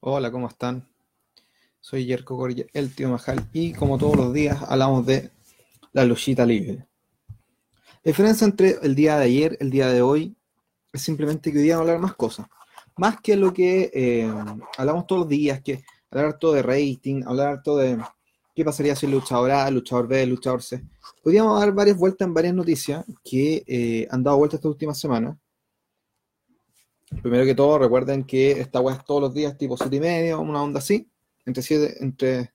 Hola, ¿cómo están? Soy Yerko Gorilla, el tío Majal, y como todos los días hablamos de la luchita libre. La diferencia entre el día de ayer y el día de hoy es simplemente que hoy día vamos a hablar más cosas. Más que lo que eh, hablamos todos los días, que hablar todo de rating, hablar todo de qué pasaría si el luchador A, el luchador B, el luchador C. Podríamos dar varias vueltas en varias noticias que eh, han dado vueltas estas últimas semanas. Primero que todo, recuerden que esta web es todos los días, tipo 7 y medio, una onda así. Entre 7, entre.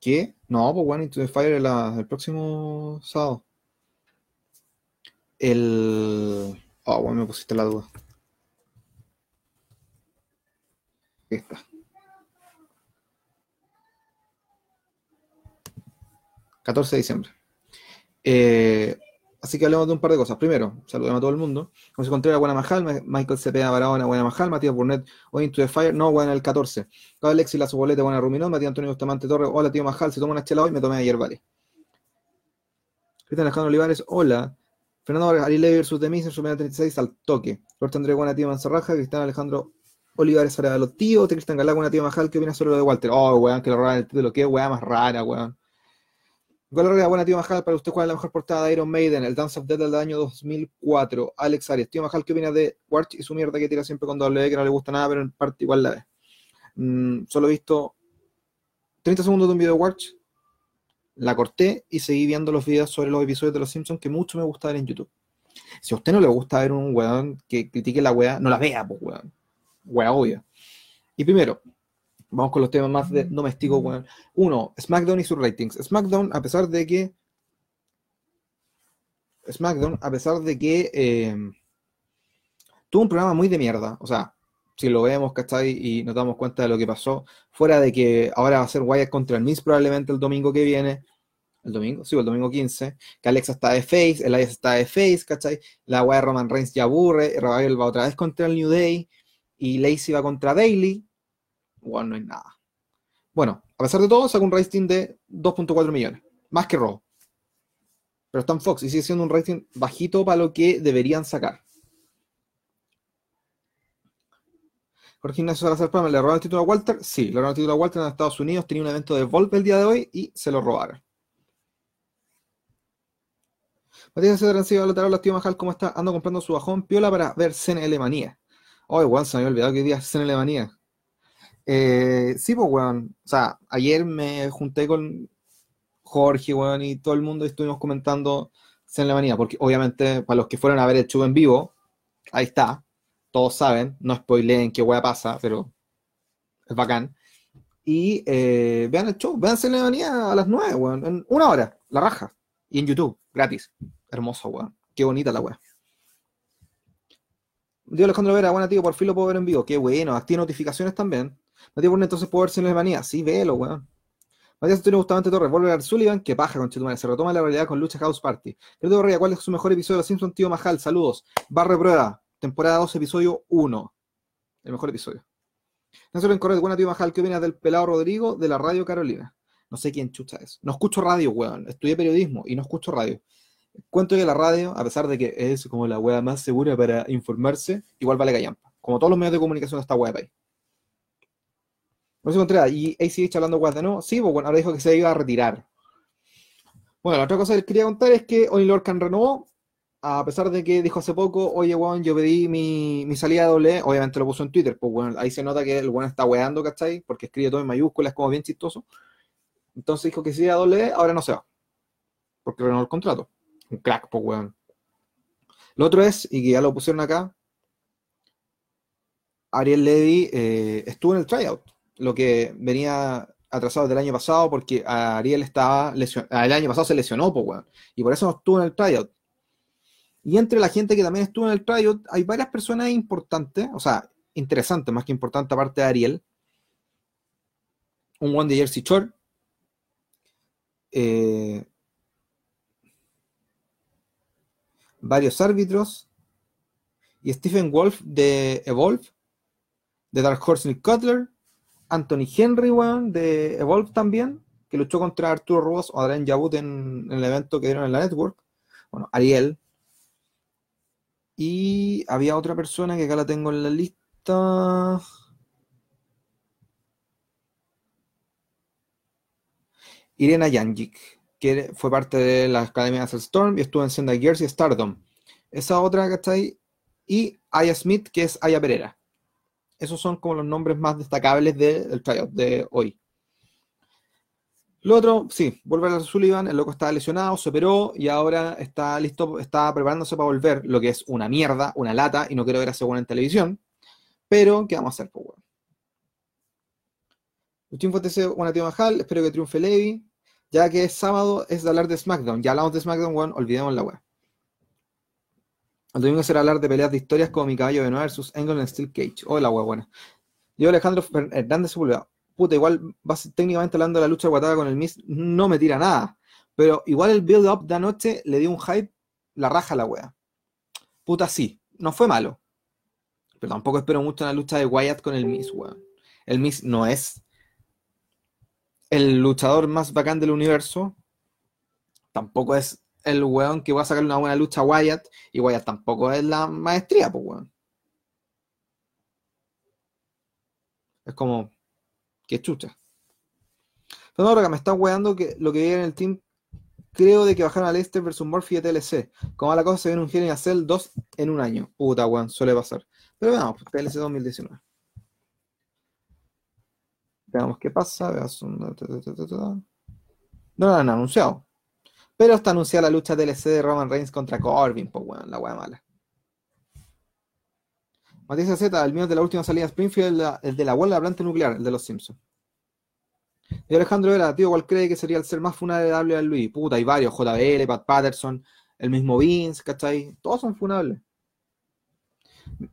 ¿Qué? No, pues bueno, Into the Fire el próximo sábado. El. Oh, bueno, me pusiste la duda. Ahí está. 14 de diciembre. Eh, Así que hablemos de un par de cosas. Primero, saludemos a todo el mundo. José Contreras, buena Majal. Michael Cepeda Barahona, buena Majal. Matías Burnett, Going to the Fire. No, buena el 14. Alexis La Sobolete, buena Ruminón. Matías Antonio Bustamante Torres. Hola, tío Majal. Se toma una chela hoy. Me tomé ayer, vale. Cristian Alejandro Olivares, hola. Fernando Ari Levi versus Demis en su 36 al toque. Roberto Andrés, buena tío Manzarraja. Cristian Alejandro Olivares, ahora los tíos. Cristian Galá, buena tío Majal. ¿Qué opinas sobre lo de Walter? Oh, weón, que lo roban el título. Qué weá más rara, weón. Gol buena tío Majal, para usted cuál es la mejor portada de Iron Maiden, el Dance of Death del año 2004. Alex Arias, tío Majal, ¿qué opina de Warch y su mierda que tira siempre con doble que no le gusta nada, pero en parte igual la ve? Mm, solo he visto 30 segundos de un video de Warch, la corté y seguí viendo los videos sobre los episodios de Los Simpsons que mucho me gusta ver en YouTube. Si a usted no le gusta ver un weón que critique la weá, no la vea, pues weón. Weá obvia. Y primero, Vamos con los temas más de domésticos. Bueno. Uno, SmackDown y sus ratings. SmackDown, a pesar de que. SmackDown, a pesar de que eh, tuvo un programa muy de mierda. O sea, si lo vemos, ¿cachai? Y nos damos cuenta de lo que pasó. Fuera de que ahora va a ser Wyatt contra el Miz probablemente el domingo que viene. El domingo, sí, el domingo 15. Que Alexa está de face, Elias está de face, ¿cachai? La Wyatt Roman Reigns ya aburre. Rafael va otra vez contra el New Day. Y Lacey va contra Bailey bueno, no hay nada. Bueno, a pesar de todo, saca un rating de 2.4 millones, más que Raw. Pero está Fox y sigue siendo un rating bajito para lo que deberían sacar. Jorge Ignacio Salazar Palma, ¿le robaron el título a Walter? Sí, le robaron el título a Walter en Estados Unidos, tenía un evento de Volpe el día de hoy y se lo robaron. Matías C. Trancillo, hola, los tío Majal, ¿cómo está? Ando comprando su bajón piola para ver CNL Manía. Oh, igual se me había olvidado que día es CNL Manía. Eh, sí, pues, weón. O sea, ayer me junté con Jorge, weón, y todo el mundo y estuvimos comentando la Manía, porque obviamente para los que fueron a ver el show en vivo, ahí está, todos saben, no spoileen qué weá pasa, pero es bacán. Y eh, vean el show, vean la Manía a las 9, weón, en una hora, la raja, y en YouTube, gratis. Hermoso, weón. Qué bonita la weá. Dios Alejandro Vera, buena tío, por fin lo puedo ver en vivo. Qué bueno, activa notificaciones también. Matías Burne, entonces puedo ver si no es manía. Sí, velo, weón. Matías Antonio Bustamante Torres, vuelve a Sullivan, que paja con Chetumare, se retoma la realidad con Lucha House Party. Creo Correa, ¿cuál es su mejor episodio de Los Simpsons, tío Majal? Saludos. Barre Prueba, temporada 2, episodio 1. El mejor episodio. En Correa, buena tío Majal, ¿qué opinas del pelado Rodrigo de la radio Carolina? No sé quién chucha es. No escucho radio, weón. Estudié periodismo y no escucho radio. Cuento que la radio, a pesar de que es como la wea más segura para informarse, igual vale callampa. Como todos los medios de comunicación de esta web ahí. No se ¿y ACH hablando guas de no? Sí, pues bueno, ahora dijo que se iba a retirar. Bueno, la otra cosa que quería contar es que Oni Lorcan renovó, a pesar de que dijo hace poco, oye, weón, yo pedí mi, mi salida doble, obviamente lo puso en Twitter, pues bueno, ahí se nota que el weón está weando, ¿cachai? Porque escribe todo en mayúsculas, como bien chistoso. Entonces dijo que si era doble, ahora no se va. Porque renovó el contrato. Un crack, pues weón. Lo otro es, y que ya lo pusieron acá, Ariel Levy eh, estuvo en el tryout lo que venía atrasado del año pasado porque Ariel estaba lesionado, el año pasado se lesionó, pues, y por eso no estuvo en el tryout. Y entre la gente que también estuvo en el tryout, hay varias personas importantes, o sea, interesantes, más que importantes, aparte de Ariel. Un one de Jersey Shore. Eh, varios árbitros. Y Stephen Wolf de Evolve. De Dark Horse Nick Cutler. Anthony Henry, de Evolve también, que luchó contra Arturo Ross o Adrián Yabut en, el evento que dieron en la network. Bueno, Ariel. Y había otra persona que acá la tengo en la lista. Irena Yanjic, que fue parte de la Academia de Storm y estuvo en Senda Gears y Stardom. Esa otra que está ahí. Y Aya Smith, que es Aya Pereira. Esos son como los nombres más destacables del tryout de hoy. Lo otro, sí, volver a Sullivan, el loco estaba lesionado, se operó y ahora está listo, está preparándose para volver, lo que es una mierda, una lata, y no quiero ver a ese en televisión. Pero, ¿qué vamos a hacer, pues, weón? Luchín Fuente una tío Majal, espero que triunfe Levi, ya que es sábado es de hablar de SmackDown. Ya hablamos de SmackDown, weón, olvidemos la weá. El domingo será hablar de peleas de historias como mi caballo de nuevo versus Angle en Steel Cage. Hola, weá, buena. Yo, Alejandro Hernández Sepúlveda puta, igual vas técnicamente hablando de la lucha de Guataga con el Miss, no me tira nada. Pero igual el build-up de anoche le dio un hype, la raja a la wea. Puta, sí, no fue malo. Pero tampoco espero mucho en la lucha de Wyatt con el Miss, weón. El Miss no es el luchador más bacán del universo. Tampoco es el weón que va a sacar una buena lucha a Wyatt. Y Wyatt tampoco es la maestría, pues weón. Es como, Qué chucha. Pero ahora que me está weando que lo que vi en el team, creo de que bajaron a Leicester versus Murphy de TLC. Como la cosa se ve en un Genie Cell 2 en un año. Puta, weón, suele pasar. Pero veamos, TLC 2019. Veamos qué pasa. No lo han anunciado. Pero está anunciada la lucha TLC de Roman Reigns contra Corbin, pues weón, la weá mala. Matías Z, el mío de la última salida Springfield, el de la huelga de la planta nuclear, el de los Simpsons. Y Alejandro era, tío, ¿cuál cree que sería el ser más funable de Luis? Puta, hay varios, JBL, Pat Patterson, el mismo Vince, ¿cachai? Todos son funables.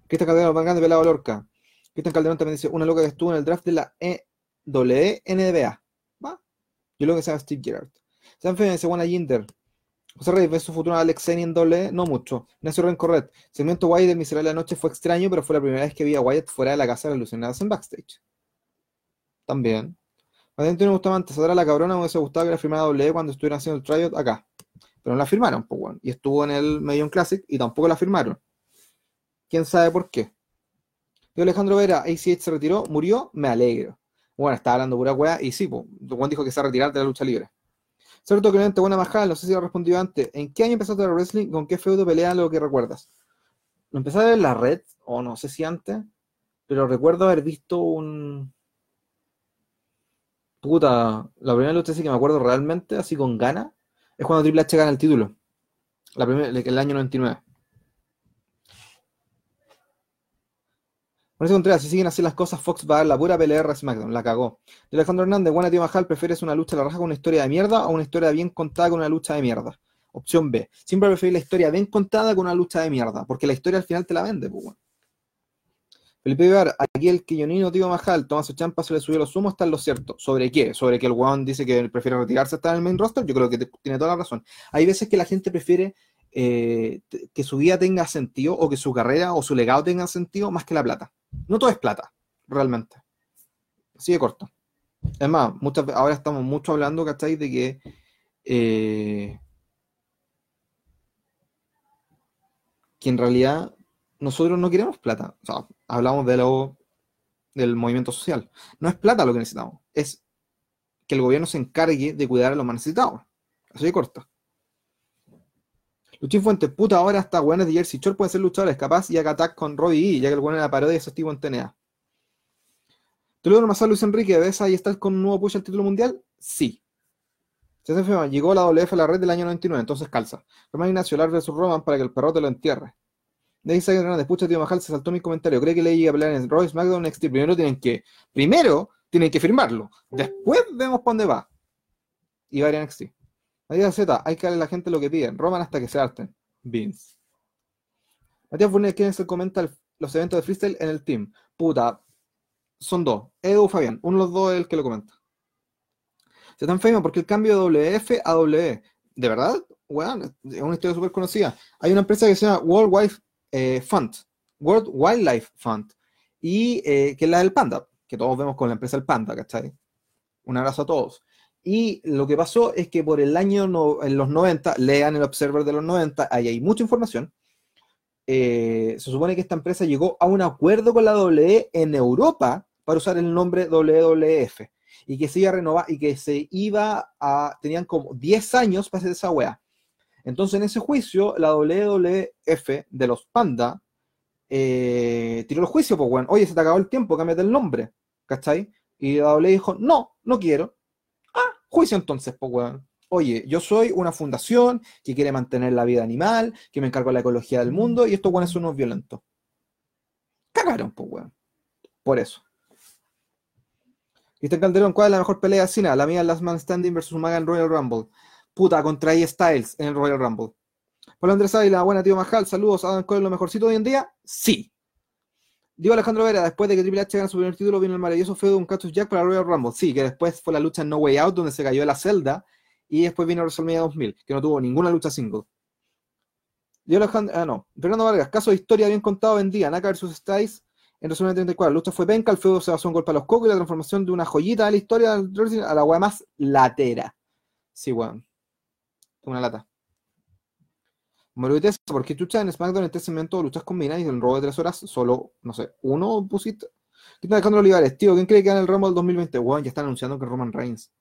Cristian Calderón, Van de Pelado Lorca. Cristian Calderón también dice, una loca que estuvo en el draft de la EWNBA. ¿Va? Yo lo que sea Steve Gerrard. Sanfe dice, buena Jinder. José Reyes ve su futuro Alex en doble, no mucho. Ignacio Rencorret. Segmento Wyatt del Miserable de la Noche fue extraño, pero fue la primera vez que vi a Wyatt fuera de la casa de alucinadas en backstage. También. Valentina Bustamante, ¿saldrá la cabrona? Me hubiese gustado que la firmara doble cuando estuvieran haciendo el tryout acá. Pero no la firmaron, pues. Y estuvo en el Medium Classic y tampoco la firmaron. ¿Quién sabe por qué? Yo Alejandro Vera, ACH se retiró, murió, me alegro. Bueno, estaba hablando pura weá y sí, pues, Juan dijo que se va a retirar de la lucha libre. Cierto Clemente, buena majal, no sé si lo respondido antes. ¿En qué año empezaste a ver wrestling? ¿Con qué feudo pelea lo que recuerdas? Lo empecé a ver en la red, o no sé si antes, pero recuerdo haber visto un. Puta, la primera lucha sí que me acuerdo realmente, así con gana, es cuando Triple H gana el título. La primera, el año 99. Mauricio Contreras, si siguen así las cosas, Fox va a dar la pura PLR SmackDown, la cagó. Y Alejandro Hernández, buena tío Majal, ¿prefieres una lucha a la raja con una historia de mierda o una historia bien contada con una lucha de mierda? Opción B. Siempre preferir la historia bien contada con una lucha de mierda, porque la historia al final te la vende, pues bueno. Felipe Ibar, aquí el quillonino tío Majal, toma su champa, se le subió los humos, está en lo cierto. ¿Sobre qué? ¿Sobre que el weón dice que prefiere retirarse hasta en el main roster? Yo creo que tiene toda la razón. Hay veces que la gente prefiere eh, que su vida tenga sentido o que su carrera o su legado tenga sentido más que la plata. No todo es plata, realmente. Así de corto. Es más, muchas, ahora estamos mucho hablando, ¿cachai? De que eh, que en realidad nosotros no queremos plata. O sea, hablamos de lo, del movimiento social. No es plata lo que necesitamos, es que el gobierno se encargue de cuidar a los más necesitados. Así de corto. Luchín Fuentes, puta, ahora hasta weones de Jersey Shore pueden ser luchadores, capaz y haga attack con Roddy E, ya que el weón era la parodia de esos tipos en TNA. Toledo Masal Luis Enrique, ¿ves ahí está con un nuevo push al título mundial? Sí. Hace llegó la WF a la red del año 99, entonces calza. Román Ignacio, Lar versus Roman para que el perro te lo entierre. De ahí Hernández, pucha, tío Majal, se saltó mi comentario. ¿Cree que le a pelear en Royce SmackDown NXT? Primero tienen que, primero tienen que firmarlo. Después vemos para dónde va. Y va a ir a. Matías Z, hay que darle a la gente lo que piden. Roman hasta que se harten. Vince. Matías Burnett, ¿quién se comenta los eventos de freestyle en el team? Puta, son dos. Edu Fabián, uno de los dos es el que lo comenta. Se están famous porque el cambio de WF a W. ¿De verdad? Bueno, es una historia súper conocida. Hay una empresa que se llama World Wildlife eh, Fund. World Wildlife Fund. Y eh, que es la del Panda, que todos vemos con la empresa del Panda, ¿cachai? Un abrazo a todos. Y lo que pasó es que por el año, en los 90, lean el Observer de los 90, ahí hay mucha información. Eh, se supone que esta empresa llegó a un acuerdo con la WE en Europa para usar el nombre WWF. y que se iba a renovar y que se iba a. tenían como 10 años para hacer esa wea. Entonces, en ese juicio, la WWF de los Panda eh, tiró el juicio, pues, weón. Oye, se te acabó el tiempo, cámbiate el nombre. ¿Cachai? Y la W dijo, no, no quiero. Juicio entonces, pues. Oye, yo soy una fundación que quiere mantener la vida animal, que me encargo de la ecología del mundo, y estos weones son unos violentos. Cagaron, pues, weón. Por eso. Cristian Calderón, ¿cuál es la mejor pelea de Cena? La mía Last Man Standing versus Maga en Royal Rumble. Puta, contra E Styles en el Royal Rumble. Pablo Andrés Ávila, buena tío Majal, saludos. ¿Adam Cole es lo mejorcito hoy en día? Sí. Digo Alejandro Vera, después de que Triple H gana su primer título, vino el maravilloso feudo de un Cactus Jack para Royal Rumble. Sí, que después fue la lucha en No Way Out, donde se cayó la celda, y después vino WrestleMania 2000, que no tuvo ninguna lucha single. Diego Alejandro, ah, no. Fernando Vargas, caso de historia bien contado en día, Naka vs. Styles en WrestleMania 34. La lucha fue penca, el feudo se basó en golpe a los cocos y la transformación de una joyita de la historia a la weá más latera. Sí, weón. Una lata. Moruites, ¿por qué chucha en SmackDown en este segmento luchas combinadas y en robo de tres horas solo, no sé, uno pusiste? ¿Qué está dejando Olivares? Tío, ¿quién cree que gana el Rumble del 2020? Weón, ya están anunciando que Roman Reigns.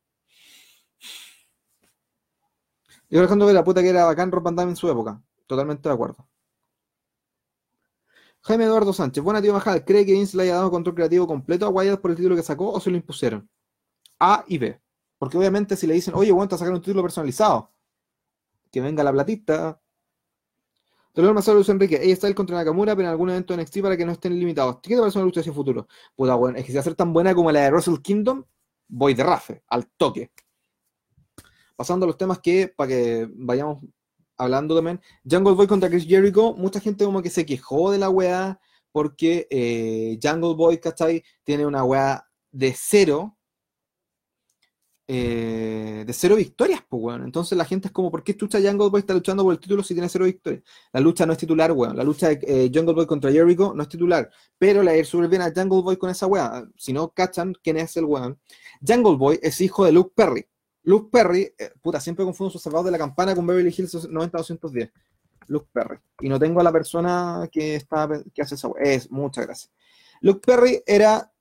Yo Alejandro de la puta que era bacán Rob en su época. Totalmente de acuerdo. Jaime Eduardo Sánchez, buena tío Majal, ¿cree que Vince le haya dado control creativo completo a Wyatt por el título que sacó o se lo impusieron? A y B. Porque obviamente si le dicen, oye, bueno, te sacar un título personalizado, que venga la platita. Dolor Marcelo Luis Enrique, ella está el contra Nakamura, pero en algún evento en NXT para que no estén limitados. ¿Qué te parece una lucha hacia el futuro? Puta, bueno, es que si va a ser tan buena como la de Russell Kingdom, voy de rafe, al toque. Pasando a los temas que, para que vayamos hablando también, Jungle Boy contra Chris Jericho, mucha gente como que se quejó de la weá porque eh, Jungle Boy, ¿cachai? Tiene una weá de cero, eh, de cero victorias, pues, weón. Entonces la gente es como, ¿por qué chucha Jungle Boy está luchando por el título si tiene cero victorias? La lucha no es titular, weón. La lucha de eh, Jungle Boy contra Jericho no es titular. Pero le súper bien a Jungle Boy con esa weá. Si no cachan quién es el weón. Jungle Boy es hijo de Luke Perry. Luke Perry, eh, puta, siempre confundo sus salvados de la campana con Beverly Hills 90-210. Luke Perry. Y no tengo a la persona que, está, que hace esa weá. Es, muchas gracias. Luke Perry era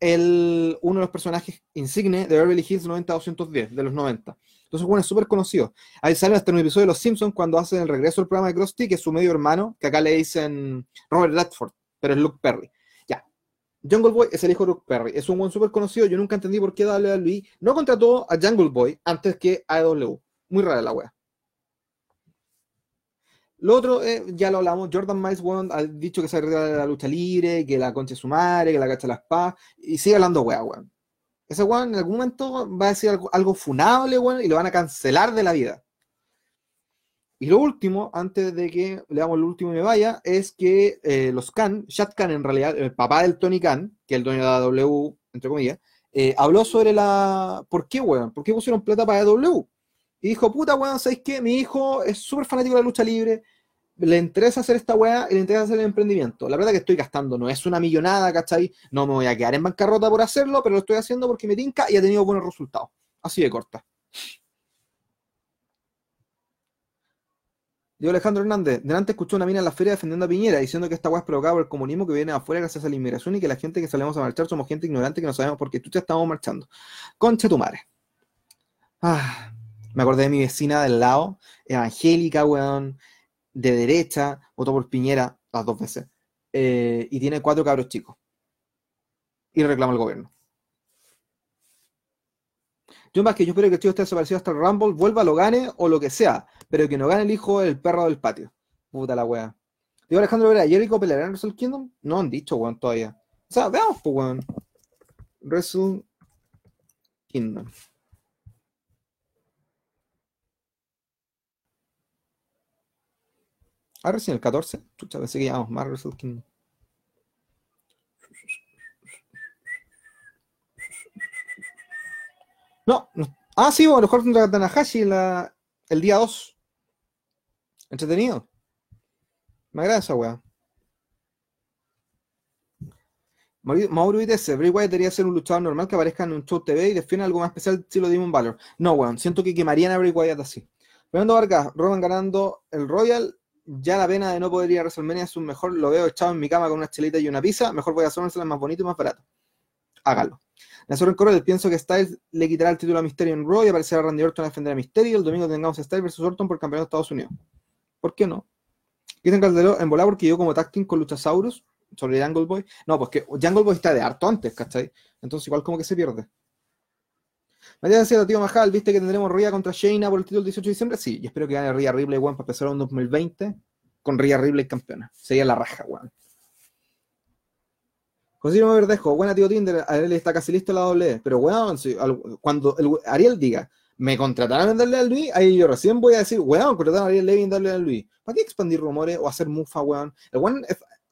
el, uno de los personajes insignes de Beverly Hills 90-210, de los 90. Entonces, bueno, es súper conocido. Ahí sale hasta en un episodio de Los Simpsons cuando hacen el regreso del programa de Krusty, que es su medio hermano, que acá le dicen Robert Redford, pero es Luke Perry. Ya. Jungle Boy es el hijo de Luke Perry. Es un buen súper conocido. Yo nunca entendí por qué WWE no contrató a Jungle Boy antes que AEW. Muy rara la wea. Lo otro, eh, ya lo hablamos, Jordan Miles ha dicho que se retira de la lucha libre, que la concha es su madre, que la cacha la espada, y sigue hablando weá, weón. Ese weón en algún momento va a decir algo, algo funable, weón, y lo van a cancelar de la vida. Y lo último, antes de que le damos el último y me vaya, es que eh, los Khan, Shad Khan en realidad, el papá del Tony Khan, que es el dueño de la W, entre comillas, eh, habló sobre la... ¿Por qué, weón? ¿Por qué pusieron plata para W? Y dijo, puta, weón, ¿sabéis qué? Mi hijo es súper fanático de la lucha libre, le interesa hacer esta weá y le interesa hacer el emprendimiento. La verdad que estoy gastando, no es una millonada, ¿cachai? No me voy a quedar en bancarrota por hacerlo, pero lo estoy haciendo porque me tinca y ha tenido buenos resultados. Así de corta. Diego Alejandro Hernández, delante escuchó una mina en la feria defendiendo a Piñera, diciendo que esta weá es provocada por el comunismo que viene afuera gracias a la inmigración y que la gente que salimos a marchar somos gente ignorante que no sabemos por qué tú ya estamos marchando. Concha tu madre. Ah, me acordé de mi vecina del lado, evangélica, weón, de derecha, votó por Piñera las dos veces, eh, y tiene cuatro cabros chicos. Y reclama al gobierno. Yo más que yo espero que el tío esté desaparecido hasta el Rumble, vuelva, lo gane o lo que sea, pero que no gane el hijo del perro del patio. Puta la wea. Digo Alejandro Vera, ¿Jericho peleará en Wrestle Kingdom? No han dicho, weón, todavía. O sea, veamos, pues, weón. Wrestle Kingdom. Ah, recién el 14. Chucha, pensé que llamamos más Wrestle Kingdom. No, no. Ah, sí, bueno, mejor contra Tanahashi la, el día 2. Entretenido. Me agrada esa weá. Mauro dice, Bray Wyatt debería ser un luchador normal que aparezca en un show TV y defienda algo más especial estilo Demon Valor. No, weón, siento que quemarían a Bray Wyatt así. Fernando Vargas, Roman ganando el Royal, ya la pena de no poder ir a WrestleMania es un mejor, lo veo echado en mi cama con una chelita y una pizza, mejor voy a hacerlo más bonito y más barato. hágalo. Nacer en Correll, pienso que Styles le quitará el título a Mysterio en Raw y aparecerá Randy Orton a defender a Mysterio. El domingo tengamos a Styles versus Orton por el campeonato de Estados Unidos. ¿Por qué no? Dicen Calderón en volar porque yo como tag con Luchasaurus sobre Jungle Boy. No, pues que Jungle Boy está de harto antes, ¿cachai? Entonces igual como que se pierde. Matías decía, tío Majal, ¿viste que tendremos Ria contra Shayna por el título el 18 de diciembre? Sí, y espero que gane Ria Ripley, weón, para empezar un 2020 con Ria Ripley campeona. Sería la raja, weón. José Verdejo, buena tío Tinder, Ariel está casi listo la doble, pero weón, cuando Ariel diga, me contrataron en darle a Luis, ahí yo recién voy a decir, weón, contrataron a Ariel Levy en darle a Luis. ¿Para qué expandir rumores o hacer mufa, weón? El weón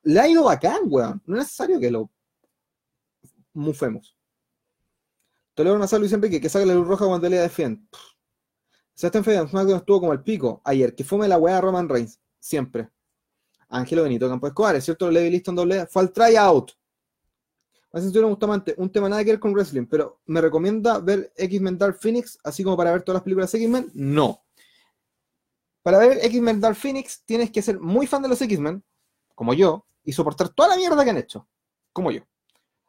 le ha ido bacán, weón. No es necesario que lo mufemos. Toledo Nazar Luis Enrique, que saque la luz roja cuando le defiende. Sebastián Fedán, SmackDown estuvo como el pico ayer, que fue la weá Roman Reigns, siempre. Ángelo Benito Campo Escobar, es cierto, Levi Liston doble, fue al tryout. Más sencillo, Bustamante, un tema nada que ver con wrestling, pero ¿me recomienda ver X-Men Dark Phoenix, así como para ver todas las películas de X-Men? No. Para ver X-Men Dark Phoenix tienes que ser muy fan de los X-Men, como yo, y soportar toda la mierda que han hecho, como yo.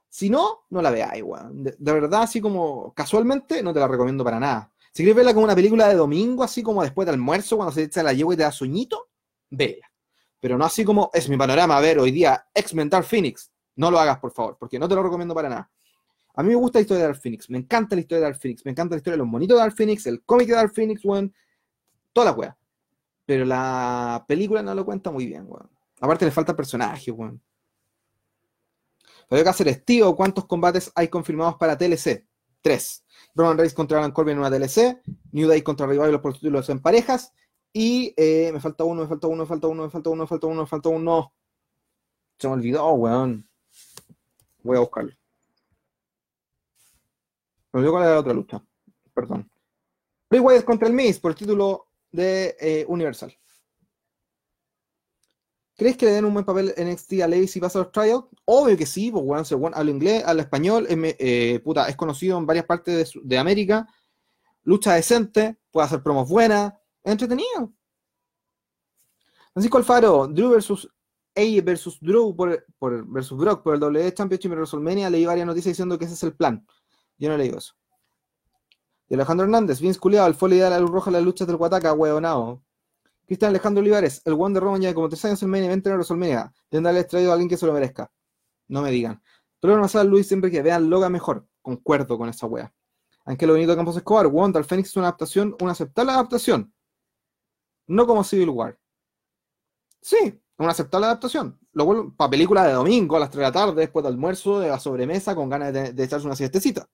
Si no, no la veáis, weón. De, verdad, así como casualmente, no te la recomiendo para nada. Si quieres verla como una película de domingo, así como después del almuerzo, cuando se echa la yegua y te da sueñito, vela. Pero no así como es mi panorama, a ver, hoy día, X-Men Dark Phoenix. No lo hagas, por favor, porque no te lo recomiendo para nada. A mí me gusta la historia de Dark Phoenix, me encanta la historia de Dark Phoenix, me encanta la historia de los monitos de Dark Phoenix, el cómic de Dark Phoenix, weón, toda la weá. Pero la película no lo cuenta muy bien, weón. Aparte le falta personaje, weón. Que hacer tío, ¿cuántos combates hay confirmados para TLC? Tres. Roman Reigns contra Alan Corbin en una TLC, New Day contra Rival por títulos en parejas, y eh, me falta uno, me falta uno, me falta uno, me falta uno, me falta uno, me falta uno. Se me olvidó, weón. Voy a buscarlo. Me olvidó cuál era la otra lucha. Perdón. Bray Wyatt contra el Miz por el título de eh, Universal. ¿Crees que le den un buen papel en NXT a Lacey si pasa los tryouts? Obvio que sí, porque bueno, bueno, habla inglés, habla español, es, eh, puta, es conocido en varias partes de, América, lucha decente, puede hacer promos buenas, es entretenido. Francisco Alfaro, Drew versus A versus Drew por, versus Brock por el WWE Championship en WrestleMania, leí varias noticias diciendo que ese es el plan. Yo no leí eso. De Alejandro Hernández, Vince Culeado, el fue de la luz roja en las luchas del Guataca, huevonao. Cristian Alejandro Olivares, el Wonder Roman ya como tres años en main event en WrestleMania. Deben darle extraído a alguien que se lo merezca. No me digan. Pero no a Luis siempre que vean Loga mejor. Concuerdo con esa wea. Aunque lo bonito de Campos Escobar, Wonder Phoenix es una adaptación, una aceptable adaptación. No como Civil War. Sí, una aceptable adaptación. Lo vuelvo para película de domingo a las 3 de la tarde, después del almuerzo, de la sobremesa, con ganas de, echarse una siestecita.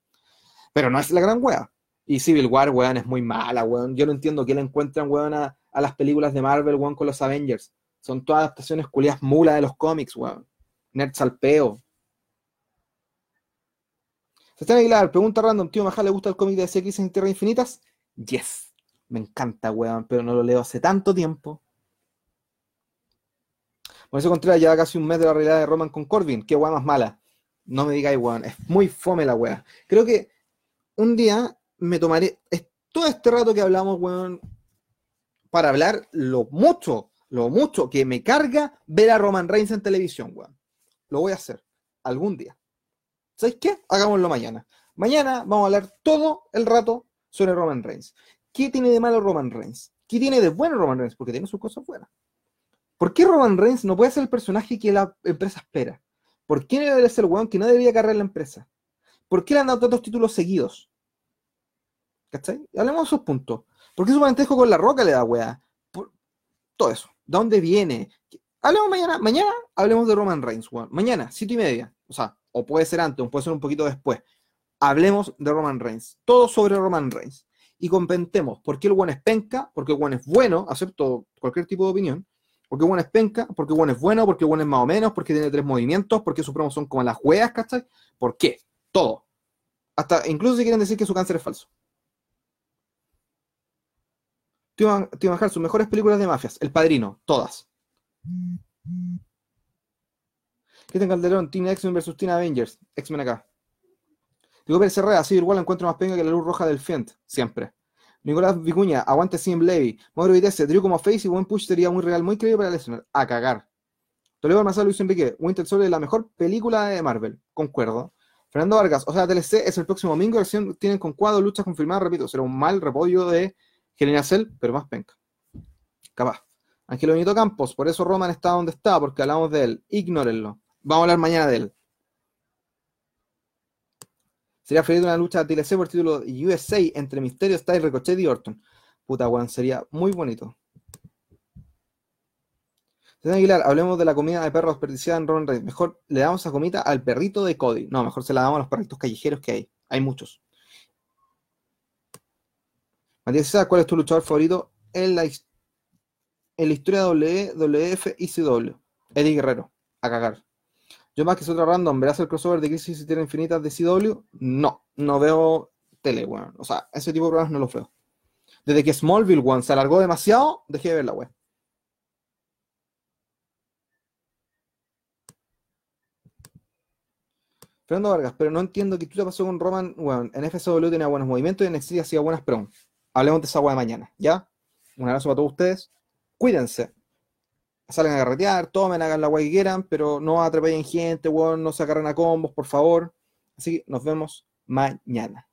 Pero no es la gran wea. Y Civil War, weón, es muy mala, weón. Yo no entiendo que le encuentran, weón, a, a las películas de Marvel, weón, con los Avengers. Son todas adaptaciones culias mula de los cómics, weón. Nerd salpeo. Sebastián Aguilar, pregunta random, tío Majá, ¿le gusta el cómic de CX en Tierra Infinitas? Yes. Me encanta, weón, pero no lo leo hace tanto tiempo. Eso Contreras lleva casi un mes de la realidad de Roman con Corbin. Qué weón más mala. No me digáis, weón. Es muy fome la weá. Creo que un día me tomaré todo este rato que hablamos, weón, para hablar lo mucho, lo mucho que me carga ver a Roman Reigns en televisión, weón. Lo voy a hacer algún día. ¿Sabéis qué? Hagámoslo mañana. Mañana vamos a hablar todo el rato sobre Roman Reigns. ¿Qué tiene de malo Roman Reigns? ¿Qué tiene de bueno Roman Reigns? Porque tiene sus cosas buenas. ¿Por qué Roman Reigns no puede ser el personaje que la empresa espera? ¿Por qué no debe ser el weón que no debería cargar la empresa? ¿Por qué le han dado tantos títulos seguidos? ¿Cachai? Hablemos de esos puntos. ¿Por qué su parentesco con la roca le da weá? todo eso. ¿De dónde viene? Hablemos mañana. Mañana hablemos de Roman Reigns. Mañana, siete y media. O sea, o puede ser antes, o puede ser un poquito después. Hablemos de Roman Reigns. Todo sobre Roman Reigns. Y compentemos por qué el weón es penca, porque el weón es bueno, acepto cualquier tipo de opinión. Porque weón es penca, porque weón es bueno, porque weón es más o menos, porque tiene tres movimientos, porque sus promos son como las weas, ¿cachai? ¿Por qué? Todo. Hasta incluso si quieren decir que su cáncer es falso. Tío, Tío sus mejores películas de mafias. El Padrino, todas. Cristian Calderón, Team X-Men vs Team Avengers. X-Men acá. Digo, Pérez Herrera, sí, igual encuentro más penga que la luz roja del Fient. Siempre. Nicolás Vicuña, aguante Sim Levy. Mauro Vitesse, Drew como face y buen push sería muy real, muy creíble para lesionar. A cagar. Toledo Armazal, Luis Enrique. Winter Soldier es la mejor película de Marvel. Concuerdo. Fernando Vargas, o sea, TLC es el próximo domingo, recién tienen con cuadro luchas confirmadas, repito, será un mal repollo de Gelina Cell, pero más penca. Capaz. Ángelo Benito Campos, por eso Roman está donde está, porque hablamos de él. Ignórenlo. Vamos a hablar mañana de él. Sería feliz una lucha de TLC por título de USA entre Misterio, Style, Ricochet y Orton. Puta, weón, sería muy bonito. Señor Aguilar, hablemos de la comida de perro desperdiciada en Roman Reigns. Mejor le damos esa comida al perrito de Cody. No, mejor se la damos a los perritos callejeros que hay. Hay muchos. Matías César, ¿cuál es tu luchador favorito en la, historia de WWF y CW? Eddie Guerrero, a cagar. Yo más que soy otro random, ¿verás el crossover de Crisis y Tierra Infinitas de CW? No, no veo tele, weón. O sea, ese tipo de programas no los veo. Desde que Smallville, weón, se alargó demasiado, dejé de ver la weón. Fernando Vargas, pero no entiendo qué te pasó con Roman. Bueno, en FSW tenía buenos movimientos y en NXT hacía buenas pero Hablemos de esa weá mañana, ¿ya? Un abrazo para todos ustedes. Cuídense. Salgan a carretear, tomen, hagan la weá que quieran, pero no atropellen gente, no se agarren a combos, por favor. Así que nos vemos mañana.